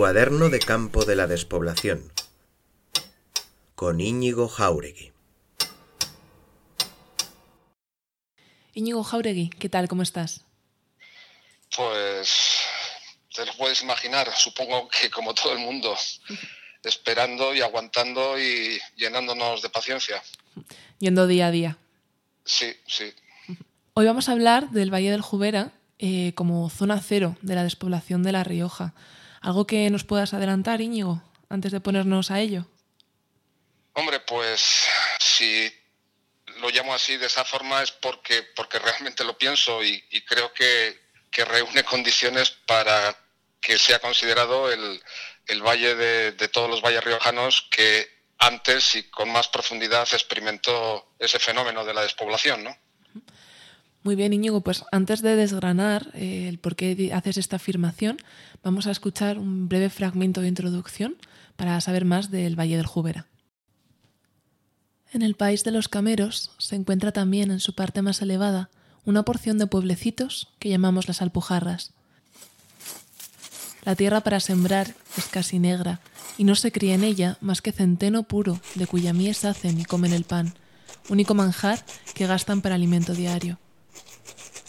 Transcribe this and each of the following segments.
Cuaderno de campo de la despoblación con Íñigo Jauregui. Íñigo Jauregui, ¿qué tal? ¿Cómo estás? Pues te lo puedes imaginar, supongo que como todo el mundo, esperando y aguantando y llenándonos de paciencia. Yendo día a día. Sí, sí. Hoy vamos a hablar del Valle del Jubera eh, como zona cero de la despoblación de La Rioja. ¿Algo que nos puedas adelantar, Íñigo, antes de ponernos a ello? Hombre, pues si lo llamo así de esa forma es porque, porque realmente lo pienso y, creo que, reúne condiciones para que sea considerado el, valle de, de, todos los valles riojanos que antes y con más profundidad experimentó ese fenómeno de la despoblación, ¿no? Muy bien, Íñigo, pues antes de desgranar eh, el por qué haces esta afirmación, vamos a escuchar un breve fragmento de introducción para saber más del Valle del Jubera. En el país de los cameros se encuentra también en su parte más elevada una porción de pueblecitos que llamamos las Alpujarras. La tierra para sembrar es casi negra y no se cría en ella más que centeno puro de cuya mies hacen y comen el pan, único manjar que gastan para alimento diario.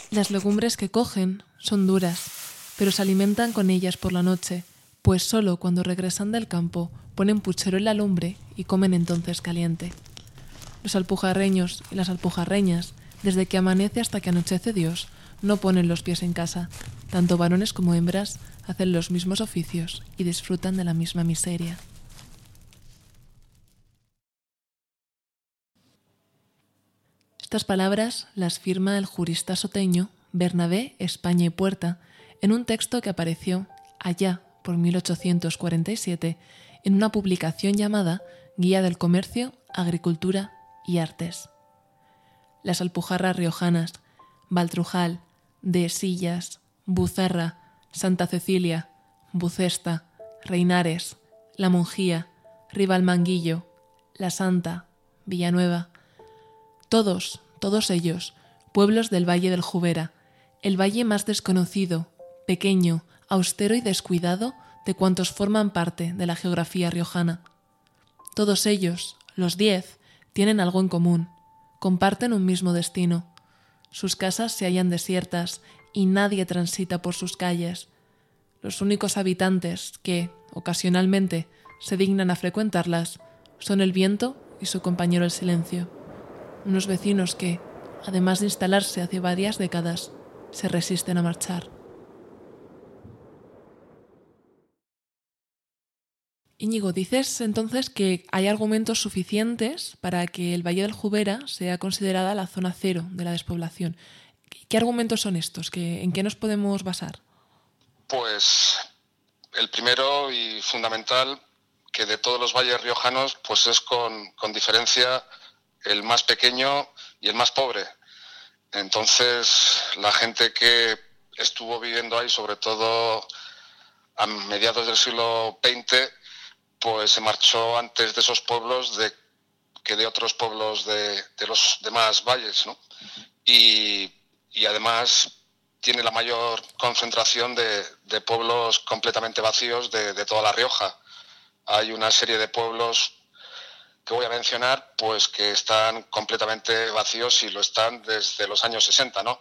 Las legumbres que cogen son duras, pero se alimentan con ellas por la noche, pues solo cuando regresan del campo ponen puchero en la lumbre y comen entonces caliente. Los alpujarreños y las alpujarreñas, desde que amanece hasta que anochece Dios, no ponen los pies en casa. Tanto varones como hembras hacen los mismos oficios y disfrutan de la misma miseria. Estas palabras las firma el jurista soteño Bernabé España y Puerta en un texto que apareció allá por 1847 en una publicación llamada Guía del Comercio, Agricultura y Artes. Las alpujarras riojanas, Baltrujal, de Sillas, Buzarra, Santa Cecilia, Bucesta, Reinares, La Monjía, Ribalmanguillo, La Santa, Villanueva, todos, todos ellos, pueblos del Valle del Jubera, el valle más desconocido, pequeño, austero y descuidado de cuantos forman parte de la geografía riojana. Todos ellos, los diez, tienen algo en común, comparten un mismo destino. Sus casas se hallan desiertas y nadie transita por sus calles. Los únicos habitantes que, ocasionalmente, se dignan a frecuentarlas son el viento y su compañero el silencio unos vecinos que, además de instalarse hace varias décadas, se resisten a marchar. Íñigo, dices entonces que hay argumentos suficientes para que el Valle del Jubera sea considerada la zona cero de la despoblación. ¿Qué argumentos son estos? ¿En qué nos podemos basar? Pues el primero y fundamental, que de todos los valles riojanos, pues es con, con diferencia el más pequeño y el más pobre. Entonces, la gente que estuvo viviendo ahí, sobre todo a mediados del siglo XX, pues se marchó antes de esos pueblos que de otros pueblos de, los demás valles, ¿no? Y, además tiene la mayor concentración de, pueblos completamente vacíos de, de, toda La Rioja. Hay una serie de pueblos que voy a mencionar, pues que están completamente vacíos y lo están desde los años 60, ¿no?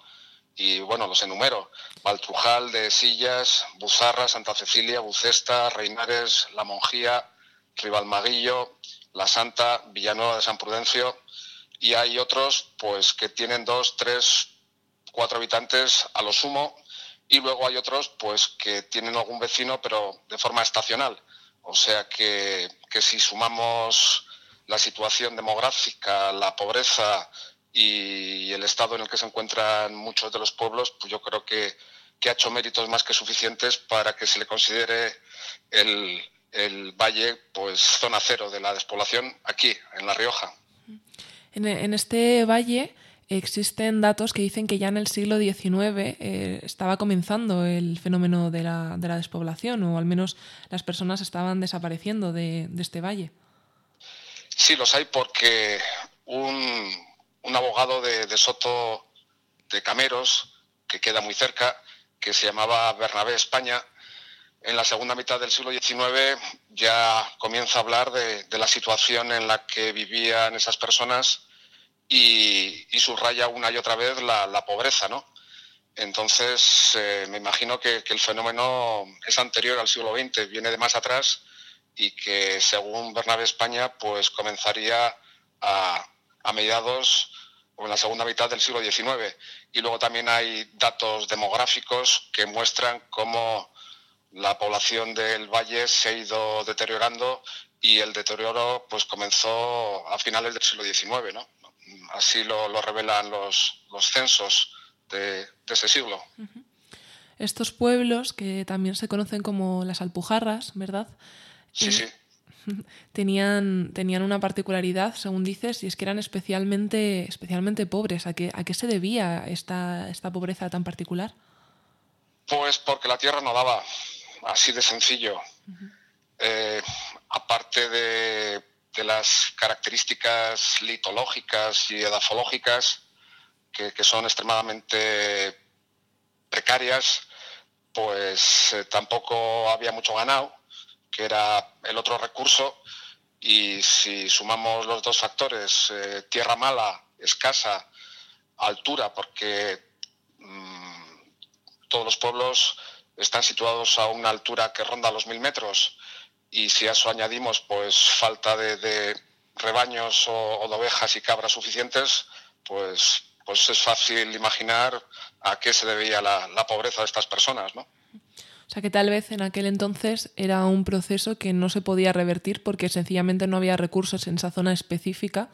Y bueno, los enumero. Baltrujal de Sillas, Buzarra, Santa Cecilia, Bucesta, Reinares, La Monjía, Ribalmaguillo, La Santa, Villanueva de San Prudencio. Y hay otros, pues que tienen dos, tres, cuatro habitantes a lo sumo. Y luego hay otros, pues que tienen algún vecino, pero de forma estacional. O sea que, que si sumamos la situación demográfica, la pobreza y el estado en el que se encuentran muchos de los pueblos, pues yo creo que, ha hecho méritos más que suficientes para que se le considere el, valle pues zona cero de la despoblación aquí, en La Rioja. En, este valle existen datos que dicen que ya en el siglo XIX eh, estaba comenzando el fenómeno de la, despoblación, o al menos las personas estaban desapareciendo de este valle. Sí, los hay porque un, abogado de, Soto de Cameros, que queda muy cerca, que se llamaba Bernabé España, en la segunda mitad del siglo XIX ya comienza a hablar de, la situación en la que vivían esas personas y, subraya una y otra vez la, pobreza, ¿no? Entonces, eh, me imagino que, que, el fenómeno es anterior al siglo XX, viene de más atrás y que según Bernabé España pues comenzaría a, mediados o en la segunda mitad del siglo XIX. Y luego también hay datos demográficos que muestran cómo la población del valle se ha ido deteriorando y el deterioro pues comenzó a finales del siglo XIX. ¿no? Así lo, revelan los, los censos de, ese siglo. Estos pueblos, que también se conocen como las Alpujarras, ¿verdad? Sí, sí. Tenían, tenían una particularidad, según dices, y es que eran especialmente, especialmente pobres. ¿A qué, ¿A qué se debía esta, esta pobreza tan particular? Pues porque la tierra no daba, así de sencillo. Eh, aparte de, de, las características litológicas y edafológicas, que, que son extremadamente precarias, pues eh, tampoco había mucho ganado que era el otro recurso, y si sumamos los dos factores, eh, tierra mala, escasa, altura, porque mm, todos los pueblos están situados a una altura que ronda los mil metros, y si a eso añadimos pues falta de, rebaños o, de ovejas y cabras suficientes, pues, pues es fácil imaginar a qué se debía la, la pobreza de estas personas, ¿no? O sea que tal vez en aquel entonces era un proceso que no se podía revertir porque sencillamente no había recursos en esa zona específica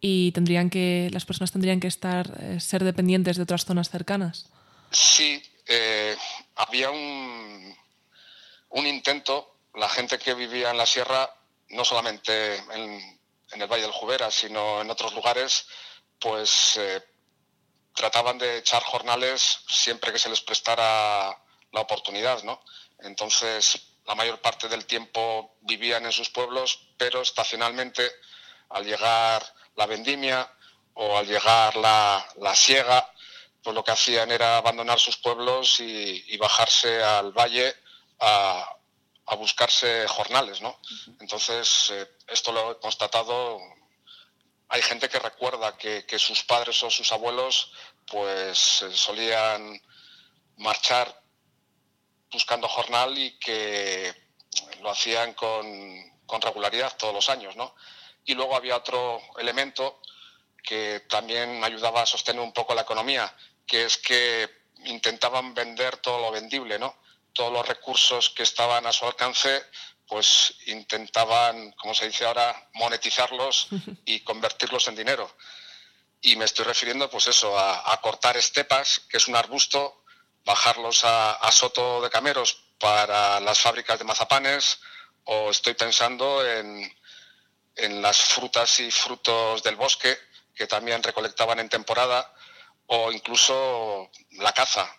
y tendrían que las personas tendrían que estar eh, ser dependientes de otras zonas cercanas. Sí, eh, había un, un intento, la gente que vivía en la sierra, no solamente en, el Valle del Jubera, sino en otros lugares, pues eh, trataban de echar jornales siempre que se les prestara la oportunidad, ¿no? Entonces, la mayor parte del tiempo vivían en sus pueblos, pero estacionalmente, al llegar la vendimia o al llegar la, la siega, pues lo que hacían era abandonar sus pueblos y, bajarse al valle a, buscarse jornales, ¿no? Entonces, eh, esto lo he constatado. Hay gente que recuerda que, que sus padres o sus abuelos, pues eh, solían marchar buscando jornal y que lo hacían con, regularidad todos los años, ¿no? Y luego había otro elemento que también ayudaba a sostener un poco la economía, que es que intentaban vender todo lo vendible, ¿no? Todos los recursos que estaban a su alcance, pues intentaban, como se dice ahora, monetizarlos y convertirlos en dinero. Y me estoy refiriendo, pues eso, a, a cortar estepas, que es un arbusto bajarlos a, Soto de Cameros para las fábricas de mazapanes o estoy pensando en, las frutas y frutos del bosque que también recolectaban en temporada o incluso la caza.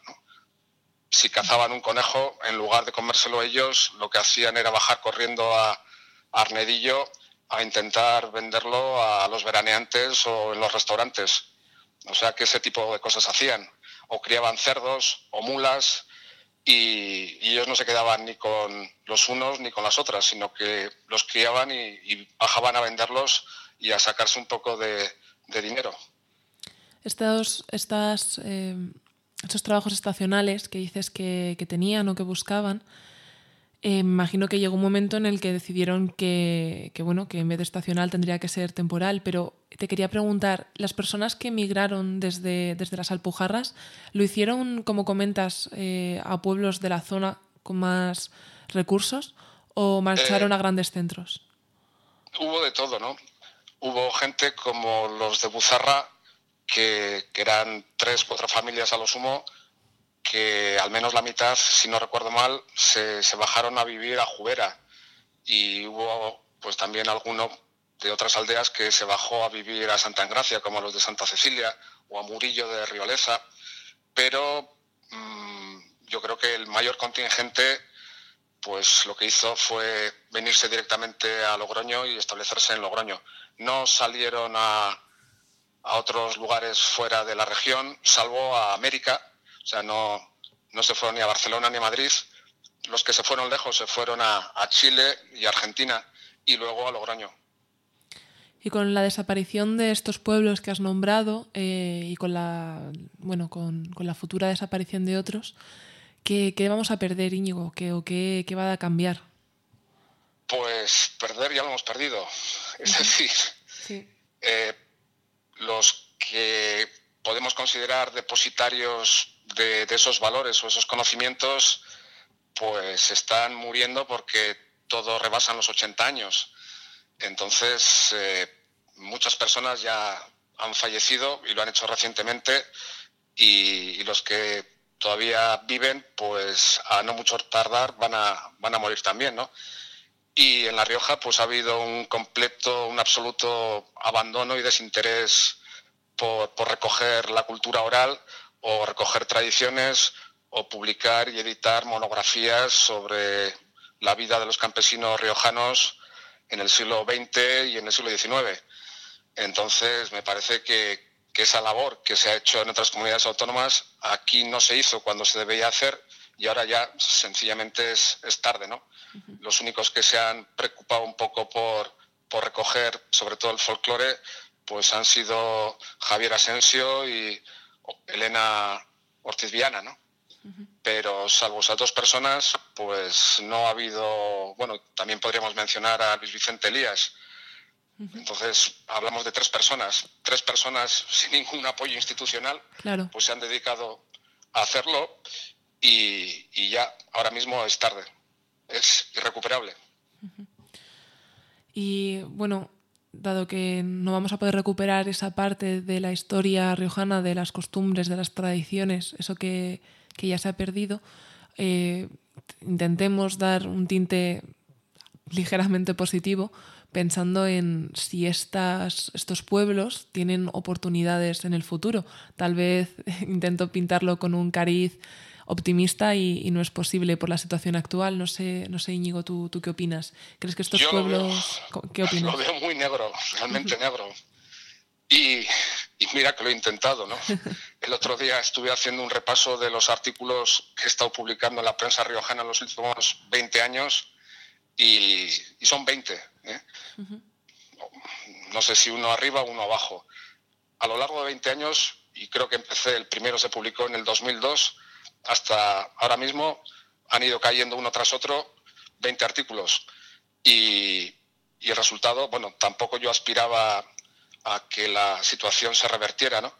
Si cazaban un conejo, en lugar de comérselo ellos, lo que hacían era bajar corriendo a, Arnedillo a intentar venderlo a los veraneantes o en los restaurantes. O sea que ese tipo de cosas hacían o criaban cerdos o mulas y, ellos no se quedaban ni con los unos ni con las otras, sino que los criaban y, bajaban a venderlos y a sacarse un poco de, dinero. Estos, estas, eh, estos trabajos estacionales que dices que, que tenían o que buscaban, eh, imagino que llegó un momento en el que decidieron que, bueno, que en vez de estacional tendría que ser temporal, pero te quería preguntar, ¿las personas que emigraron desde, desde las Alpujarras lo hicieron, como comentas, eh, a pueblos de la zona con más recursos o marcharon eh, a grandes centros? Hubo de todo, ¿no? hubo gente como los de Buzarra, que, eran tres, cuatro familias a lo sumo, que al menos la mitad, si no recuerdo mal, se, bajaron a vivir a Jubera. Y hubo pues también alguno de otras aldeas que se bajó a vivir a Santa Engracia, como los de Santa Cecilia o a Murillo de Rioleza. Pero mm, yo creo que el mayor contingente pues lo que hizo fue venirse directamente a Logroño y establecerse en Logroño. No salieron a otros lugares fuera de la región, salvo a América, o sea, no, no se fueron ni a Barcelona ni a Madrid. Los que se fueron lejos se fueron a, a Chile y Argentina y luego a Logroño. Y con la desaparición de estos pueblos que has nombrado eh, y con la, bueno, con, con, la futura desaparición de otros, ¿qué, qué vamos a perder, Íñigo? ¿Qué, ¿O qué, qué, va a cambiar? Pues perder ya lo hemos perdido. Es decir, sí. eh, los que podemos considerar depositarios de, esos valores o esos conocimientos, pues están muriendo porque todos rebasan los 80 años. Entonces, eh, muchas personas ya han fallecido y lo han hecho recientemente y, y, los que todavía viven, pues a no mucho tardar van a, van a morir también, ¿no? Y en La Rioja, pues ha habido un completo, un absoluto abandono y desinterés por, por recoger la cultura oral o recoger tradiciones o publicar y editar monografías sobre la vida de los campesinos riojanos en el siglo XX y en el siglo XIX. Entonces, me parece que, que, esa labor que se ha hecho en otras comunidades autónomas aquí no se hizo cuando se debía hacer y ahora ya sencillamente es, es tarde, ¿no? Uh -huh. Los únicos que se han preocupado un poco por, por recoger, sobre todo el folclore, pues han sido Javier Asensio y Elena Ortiz Viana, ¿no? pero salvo esas dos personas, pues no ha habido, bueno, también podríamos mencionar a Luis Vicente Elías. Entonces, hablamos de tres personas, tres personas sin ningún apoyo institucional, claro. pues se han dedicado a hacerlo y, y, ya ahora mismo es tarde, es irrecuperable. Y bueno, dado que no vamos a poder recuperar esa parte de la historia riojana, de las costumbres, de las tradiciones, eso que que ya se ha perdido, eh, intentemos dar un tinte ligeramente positivo pensando en si estas, estos pueblos tienen oportunidades en el futuro. Tal vez intento pintarlo con un cariz optimista y, y, no es posible por la situación actual. No sé, no sé Íñigo, ¿tú, ¿tú qué opinas? ¿Crees que estos Yo pueblos... Lo veo, ¿Qué opinas? Lo veo muy negro, realmente negro. Y, y, mira que lo he intentado, ¿no? El otro día estuve haciendo un repaso de los artículos que he estado publicando en la prensa riojana en los últimos 20 años y, y son 20. ¿eh? Uh -huh. No sé si uno arriba o uno abajo. A lo largo de 20 años, y creo que empecé, el primero se publicó en el 2002, hasta ahora mismo han ido cayendo uno tras otro 20 artículos. Y, y el resultado, bueno, tampoco yo aspiraba a que la situación se revertiera, ¿no?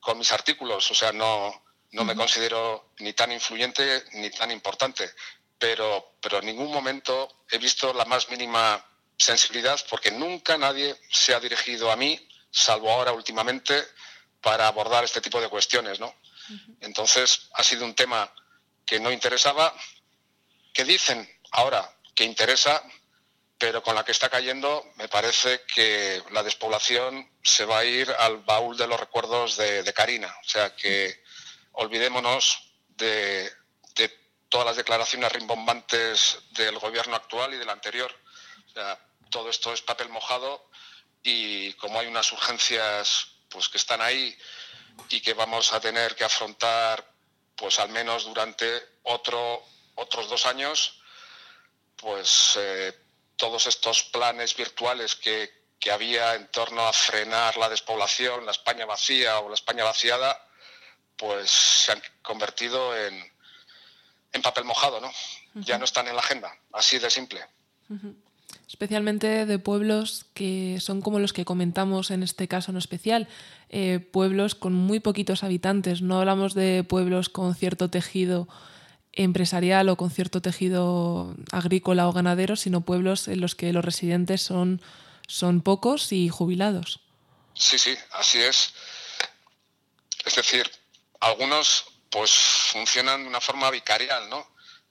Con mis artículos, o sea, no, no me considero ni tan influyente ni tan importante, pero, pero en ningún momento he visto la más mínima sensibilidad porque nunca nadie se ha dirigido a mí, salvo ahora últimamente, para abordar este tipo de cuestiones, ¿no? Entonces, ha sido un tema que no interesaba, que dicen ahora que interesa, pero con la que está cayendo me parece que la despoblación se va a ir al baúl de los recuerdos de, de Karina. O sea que olvidémonos de, de, todas las declaraciones rimbombantes del gobierno actual y del anterior. O sea, todo esto es papel mojado y como hay unas urgencias pues que están ahí y que vamos a tener que afrontar pues al menos durante otro, otros dos años, pues eh, todos estos planes virtuales que, que, había en torno a frenar la despoblación, la España vacía o la España vaciada, pues se han convertido en, en papel mojado, ¿no? Uh -huh. Ya no están en la agenda, así de simple. Uh -huh. Especialmente de pueblos que son como los que comentamos en este caso en especial, eh, pueblos con muy poquitos habitantes. No hablamos de pueblos con cierto tejido empresarial o con cierto tejido agrícola o ganadero, sino pueblos en los que los residentes son son pocos y jubilados. Sí, sí, así es. Es decir, algunos pues funcionan de una forma vicarial, ¿no?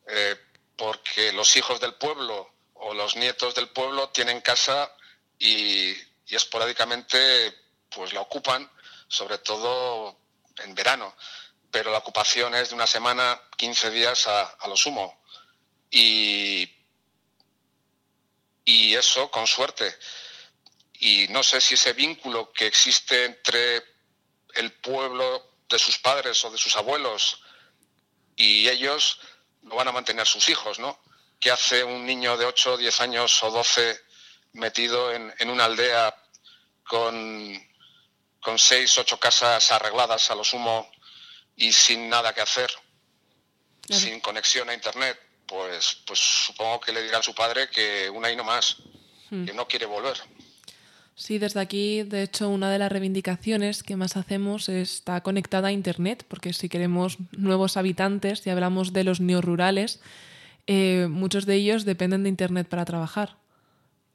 Eh, porque los hijos del pueblo o los nietos del pueblo tienen casa y, esporádicamente pues la ocupan, sobre todo en verano. Pero la ocupación es de una semana, 15 días a, a lo sumo. Y, y eso con suerte. Y no sé si ese vínculo que existe entre el pueblo de sus padres o de sus abuelos y ellos lo van a mantener sus hijos, ¿no? ¿Qué hace un niño de 8, 10 años o 12 metido en, una aldea con, con 6, 8 casas arregladas a lo sumo y sin nada que hacer, sin conexión a Internet? Pues, pues supongo que le dirá a su padre que una y no más, hmm. que no quiere volver. Sí, desde aquí, de hecho, una de las reivindicaciones que más hacemos está conectada a Internet, porque si queremos nuevos habitantes y hablamos de los neorurales, eh, muchos de ellos dependen de Internet para trabajar.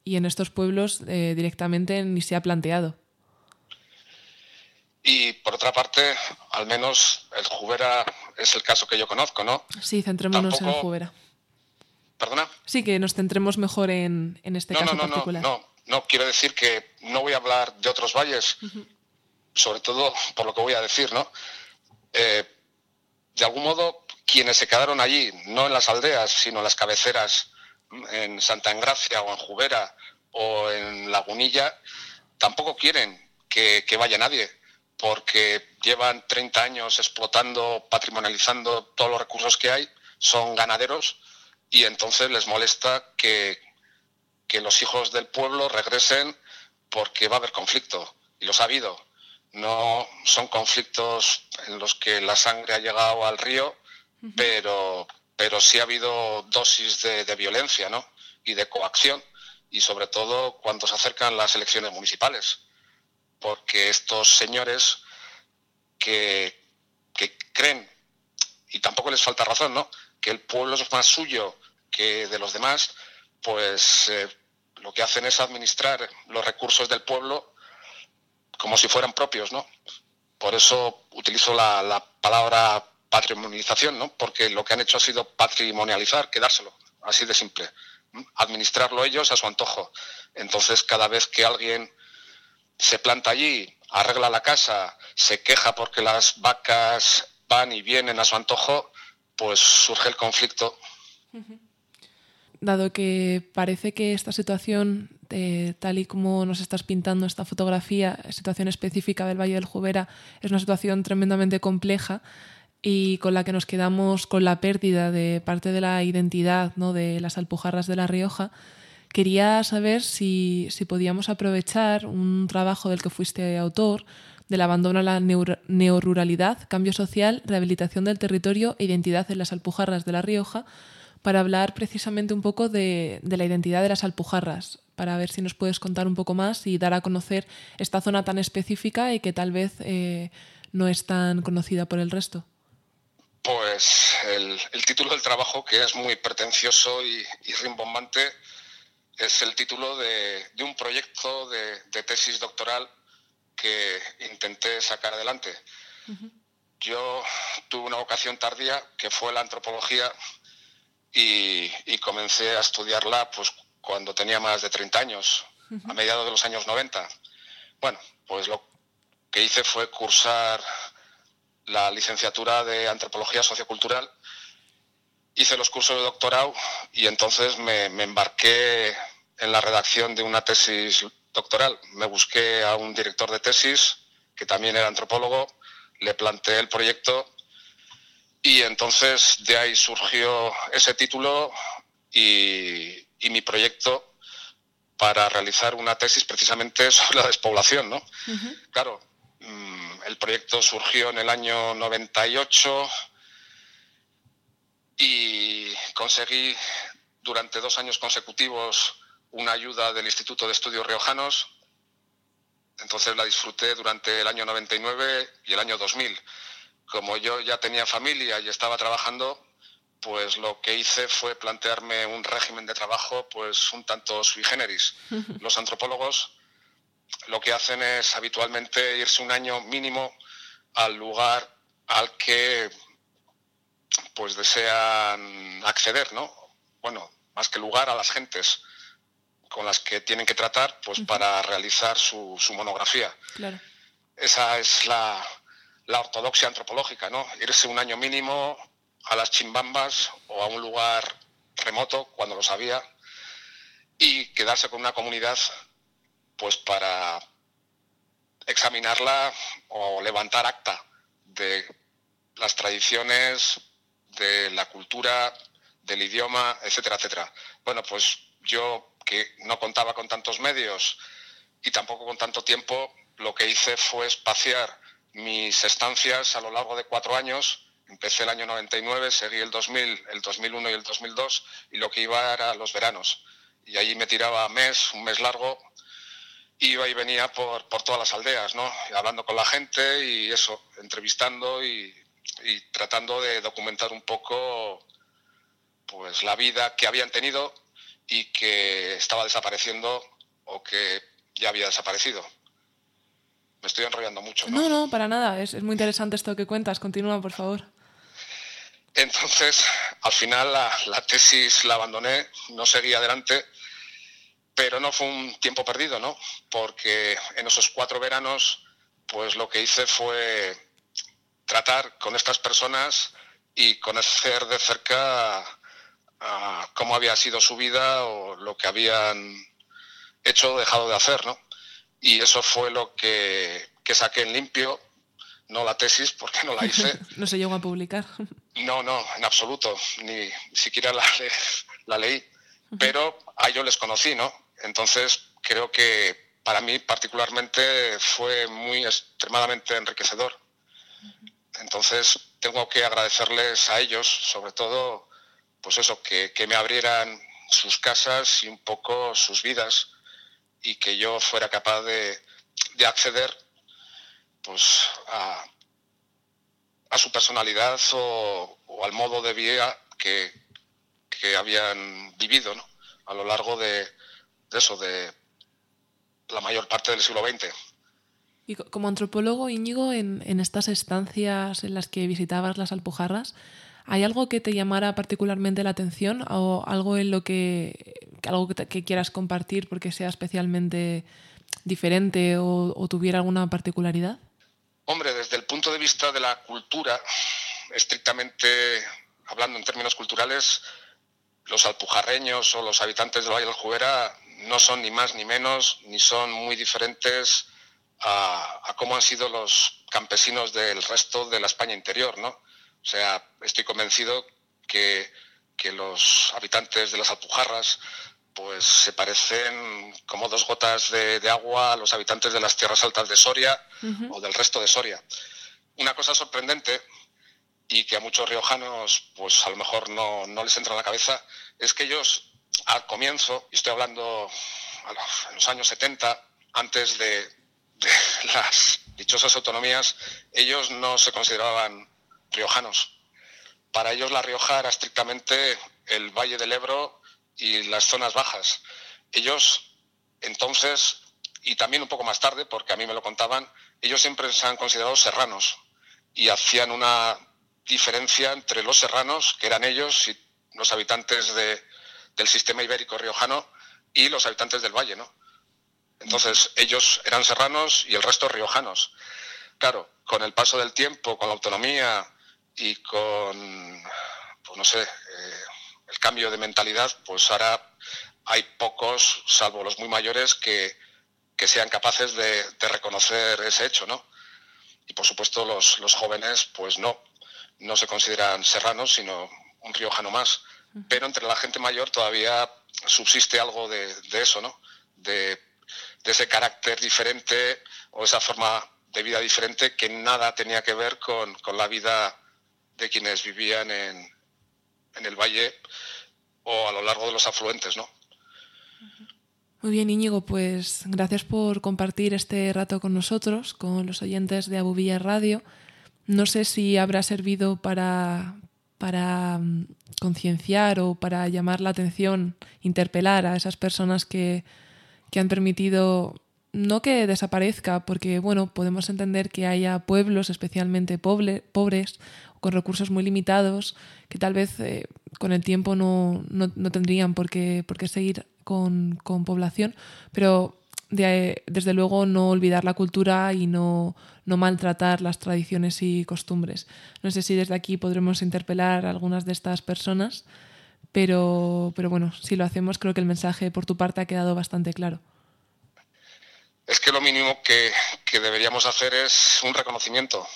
Y en estos pueblos eh, directamente ni se ha planteado. Y por otra parte, al menos el Jubera es el caso que yo conozco, ¿no? Sí, centrémonos en el Jubera. ¿Perdona? Sí, que nos centremos mejor en, este caso no, particular. No, no, no, quiero decir que no voy a hablar de otros valles, sobre todo por lo que voy a decir, ¿no? Eh, de algún modo, quienes se quedaron allí, no en las aldeas, sino en las cabeceras, en Santa Engracia o en Jubera o en Lagunilla, tampoco quieren que, que vaya nadie, porque llevan 30 años explotando, patrimonializando todos los recursos que hay, son ganaderos y entonces les molesta que, los hijos del pueblo regresen porque va a haber conflicto, y los ha habido. No son conflictos en los que la sangre ha llegado al río, pero, pero sí ha habido dosis de, violencia ¿no? y de coacción, y sobre todo cuando se acercan las elecciones municipales, porque estos señores que, que creen, y tampoco les falta razón, ¿no? que el pueblo es más suyo que de los demás, pues eh, lo que hacen es administrar los recursos del pueblo como si fueran propios, ¿no? Por eso utilizo la, palabra patrimonialización, ¿no? Porque lo que han hecho ha sido patrimonializar, quedárselo, así de simple. Administrarlo ellos a su antojo. Entonces, cada vez que alguien se planta allí, arregla la casa, se queja porque las vacas van y vienen a su antojo, pues surge el conflicto dado que parece que esta situación, eh, tal y como nos estás pintando esta fotografía, situación específica del Valle del Jubera, es una situación tremendamente compleja y con la que nos quedamos con la pérdida de parte de la identidad ¿no? de las alpujarras de La Rioja, quería saber si, si podíamos aprovechar un trabajo del que fuiste autor, del abandono a la neoruralidad, cambio social, rehabilitación del territorio e identidad en las alpujarras de La Rioja, para hablar precisamente un poco de, la identidad de las Alpujarras, para ver si nos puedes contar un poco más y dar a conocer esta zona tan específica y que tal vez eh, no es tan conocida por el resto. Pues el, título del trabajo, que es muy pretencioso y, rimbombante, es el título de, un proyecto de, tesis doctoral que intenté sacar adelante. Yo tuve una vocación tardía, que fue la antropología, y, comencé a estudiarla pues cuando tenía más de 30 años, a mediados de los años 90. Bueno, pues lo que hice fue cursar la licenciatura de Antropología Sociocultural, hice los cursos de doctorado y entonces me, me embarqué en la redacción de una tesis doctoral. Me busqué a un director de tesis, que también era antropólogo, le planteé el proyecto y entonces de ahí surgió ese título y, mi proyecto para realizar una tesis precisamente sobre la despoblación. ¿no? Claro, el proyecto surgió en el año 98 y conseguí durante dos años consecutivos una ayuda del Instituto de Estudios Riojanos. Entonces la disfruté durante el año 99 y el año 2000 como yo ya tenía familia y estaba trabajando, pues lo que hice fue plantearme un régimen de trabajo pues un tanto sui generis. Los antropólogos lo que hacen es habitualmente irse un año mínimo al lugar al que pues desean acceder, ¿no? Bueno, más que lugar a las gentes con las que tienen que tratar pues para realizar su, monografía. Esa es la, la ortodoxia antropológica, ¿no? Irse un año mínimo a las chimbambas o a un lugar remoto, cuando lo sabía, y quedarse con una comunidad pues para examinarla o levantar acta de las tradiciones, de la cultura, del idioma, etcétera, etcétera. Bueno, pues yo que no contaba con tantos medios y tampoco con tanto tiempo, lo que hice fue espaciar mis estancias a lo largo de cuatro años. Empecé el año 99, seguí el 2000, el 2001 y el 2002 y lo que iba era los veranos. Y allí me tiraba mes, un mes largo, iba y venía por, por todas las aldeas, ¿no? hablando con la gente y eso, entrevistando y, y tratando de documentar un poco pues la vida que habían tenido y que estaba desapareciendo o que ya había desaparecido. Me estoy enrollando mucho. No, no, para nada. Es, muy interesante esto que cuentas. Continúa, por favor. Entonces, al final la, la, tesis la abandoné, no seguí adelante, pero no fue un tiempo perdido, ¿no? Porque en esos cuatro veranos, pues lo que hice fue tratar con estas personas y conocer de cerca cómo había sido su vida o lo que habían hecho o dejado de hacer, ¿no? y eso fue lo que, saqué en limpio, no la tesis porque no la hice. no se llegó a publicar. No, no, en absoluto, ni siquiera la, la leí, pero a ellos les conocí, ¿no? Entonces creo que para mí particularmente fue muy extremadamente enriquecedor. Entonces tengo que agradecerles a ellos, sobre todo, pues eso, que, que me abrieran sus casas y un poco sus vidas y que yo fuera capaz de, acceder pues a, su personalidad o, al modo de vida que, habían vivido a lo largo de, eso, de la mayor parte del siglo XX. Y como antropólogo, Íñigo, en, en, estas estancias en las que visitabas las Alpujarras, ¿hay algo que te llamara particularmente la atención o algo en lo que algo que, quieras compartir porque sea especialmente diferente o, tuviera alguna particularidad? Hombre, desde el punto de vista de la cultura, estrictamente hablando en términos culturales, los alpujarreños o los habitantes del Valle del Jubera no son ni más ni menos, ni son muy diferentes a, a, cómo han sido los campesinos del resto de la España interior, ¿no? O sea, estoy convencido que, que los habitantes de las Alpujarras pues se parecen como dos gotas de, agua a los habitantes de las tierras altas de Soria o del resto de Soria. Una cosa sorprendente y que a muchos riojanos pues a lo mejor no, les entra en la cabeza es que ellos al comienzo, y estoy hablando en los años 70, antes de las dichosas autonomías, ellos no se consideraban riojanos. Para ellos La Rioja era estrictamente el Valle del Ebro y las zonas bajas. Ellos, entonces, y también un poco más tarde, porque a mí me lo contaban, ellos siempre se han considerado serranos y hacían una diferencia entre los serranos, que eran ellos y los habitantes de, del sistema ibérico riojano, y los habitantes del valle, ¿no? Entonces, ellos eran serranos y el resto riojanos. Claro, con el paso del tiempo, con la autonomía y con, pues no sé, eh, el cambio de mentalidad, pues ahora hay pocos, salvo los muy mayores, que, sean capaces de, reconocer ese hecho, ¿no? Y por supuesto los, jóvenes, pues no, no se consideran serranos, sino un riojano más. Pero entre la gente mayor todavía subsiste algo de, eso, ¿no? De, ese carácter diferente o esa forma de vida diferente que nada tenía que ver con, con la vida de quienes vivían en, en el valle o a lo largo de los afluentes, ¿no? Muy bien, Íñigo, pues gracias por compartir este rato con nosotros, con los oyentes de Abubilla Radio. No sé si habrá servido para, para mm, concienciar o para llamar la atención, interpelar a esas personas que, que han permitido no que desaparezca, porque bueno, podemos entender que haya pueblos especialmente pobre, pobres, con recursos muy limitados, que tal vez eh, con el tiempo no, no, tendrían por qué, por qué seguir con, con población, pero desde luego no olvidar la cultura y no, no, maltratar las tradiciones y costumbres. No sé si desde aquí podremos interpelar a algunas de estas personas, pero, pero bueno, si lo hacemos creo que el mensaje por tu parte ha quedado bastante claro. Es que lo mínimo que, que deberíamos hacer es un reconocimiento,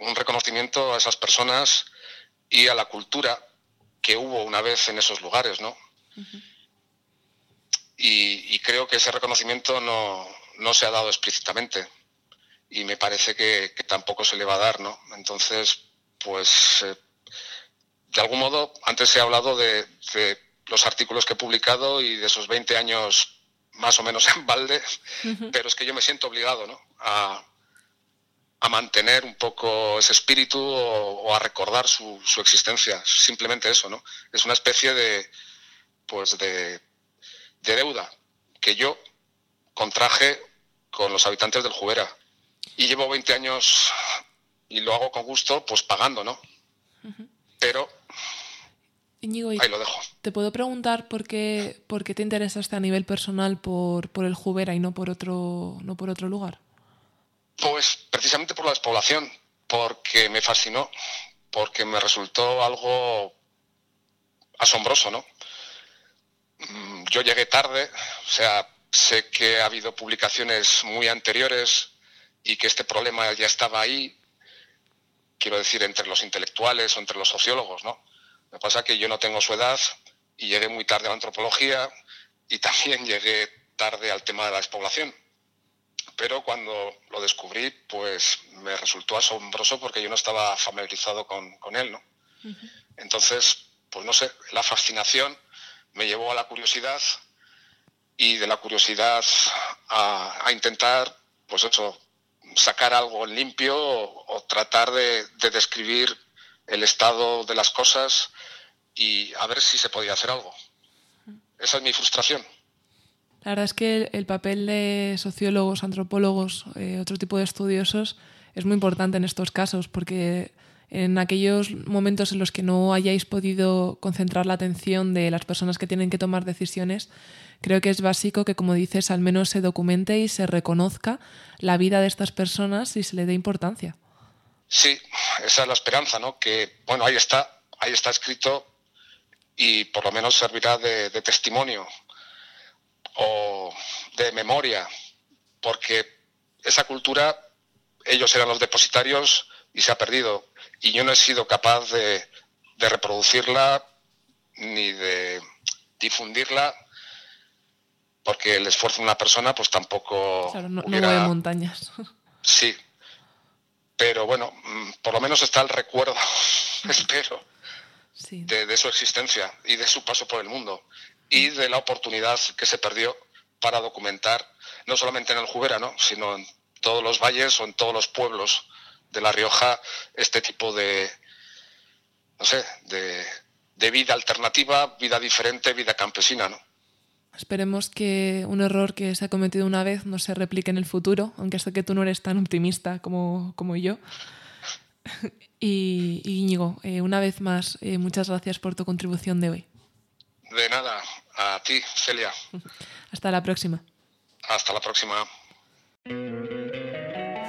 un reconocimiento a esas personas y a la cultura que hubo una vez en esos lugares, ¿no? Y, creo que ese reconocimiento no, se ha dado explícitamente y me parece que, tampoco se le va a dar, ¿no? Entonces, pues, eh, de algún modo, antes se ha hablado de, los artículos que he publicado y de esos 20 años más o menos en balde, pero es que yo me siento obligado, ¿no? A, mantener un poco ese espíritu o, a recordar su, su, existencia. Simplemente eso, ¿no? Es una especie de, pues de de deuda que yo contraje con los habitantes del Jubera. Y llevo 20 años y lo hago con gusto, pues pagando, ¿no? Pero ahí lo dejo. ¿Te puedo preguntar por qué, por qué te interesaste a nivel personal por, por el Jubera y no por otro, no por otro lugar? Pues precisamente por la despoblación, porque me fascinó, porque me resultó algo asombroso, ¿no? Yo llegué tarde, o sea, sé que ha habido publicaciones muy anteriores y que este problema ya estaba ahí, quiero decir, entre los intelectuales o entre los sociólogos, ¿no? Lo que pasa es que yo no tengo su edad y llegué muy tarde a la antropología y también llegué tarde al tema de la despoblación. Pero cuando lo descubrí, pues me resultó asombroso porque yo no estaba familiarizado con, él, ¿no? Entonces, pues no sé, la fascinación me llevó a la curiosidad y de la curiosidad a, intentar, pues eso, sacar algo limpio o, tratar de, describir el estado de las cosas y a ver si se podía hacer algo. Esa es mi frustración. La verdad es que el, papel de sociólogos, antropólogos, eh, otro tipo de estudiosos es muy importante en estos casos porque en aquellos momentos en los que no hayáis podido concentrar la atención de las personas que tienen que tomar decisiones, creo que es básico que, como dices, al menos se documente y se reconozca la vida de estas personas y se le dé importancia. Sí, esa es la esperanza, ¿no? Que, bueno, ahí está, ahí está escrito y por lo menos servirá de, testimonio o de memoria, porque esa cultura, ellos eran los depositarios y se ha perdido y yo no he sido capaz de, reproducirla ni de difundirla porque el esfuerzo de una persona pues tampoco claro, no, mueve montañas. Sí. Pero bueno mm, por lo menos está el recuerdo espero de, de, su existencia y de su paso por el mundo y de la oportunidad que se perdió para documentar no solamente en el Jubera ¿no? sino en todos los valles o en todos los pueblos de La Rioja este tipo de, no sé, de, vida alternativa, vida diferente, vida campesina, ¿no? Esperemos que un error que se ha cometido una vez no se replique en el futuro, aunque sé que tú no eres tan optimista como, como yo. Y, Íñigo, eh, una vez más, eh, muchas gracias por tu contribución de hoy. De nada, a ti, Celia. Hasta la próxima. Hasta la próxima.